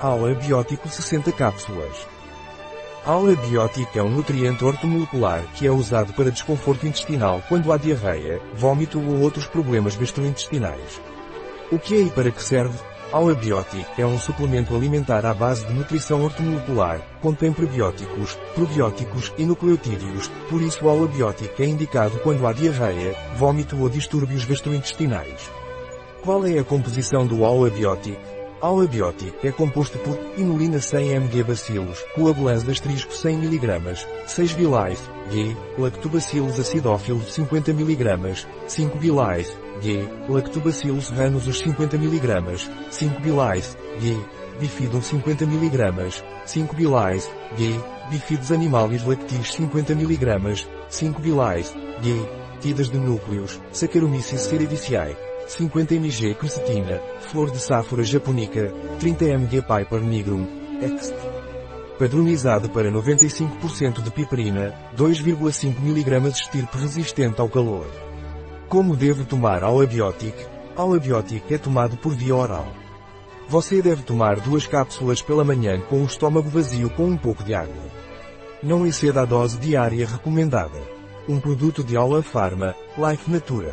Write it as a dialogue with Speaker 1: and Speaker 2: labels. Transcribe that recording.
Speaker 1: Aula Biótico 60 cápsulas. Aula Biótico é um nutriente ortomolecular que é usado para desconforto intestinal quando há diarreia, vômito ou outros problemas gastrointestinais. O que é e para que serve? Aula Biótico é um suplemento alimentar à base de nutrição ortomolecular, contém prebióticos, probióticos e nucleotídeos, por isso Aula Biótico é indicado quando há diarreia, vômito ou distúrbios gastrointestinais. Qual é a composição do Aula Biótico? Aula Biótico é composto por inulina 100 mg bacilos, coagulans asterisco 100 mg, 6 bilais, G, lactobacillus acidófilos 50 mg, 5 bilais, G, lactobacillus ranus os 50 mg, 5 bilais, G, bifidum 50 mg, 5 bilais, G, bifidos animalis lactis 50 mg, 5 bilais, G, tidas de núcleos, Saccharomyces cerevisiae. 50 mg quercetina, flor de sáfora japonica, 30 mg Piper nigrum, ext. Padronizado para 95% de piperina, 2,5 mg estirpe resistente ao calor. Como devo tomar Alabiótic? Alabiótic é tomado por via oral. Você deve tomar duas cápsulas pela manhã com o estômago vazio com um pouco de água. Não exceda a dose diária recomendada. Um produto de Aula Pharma, Life Natura.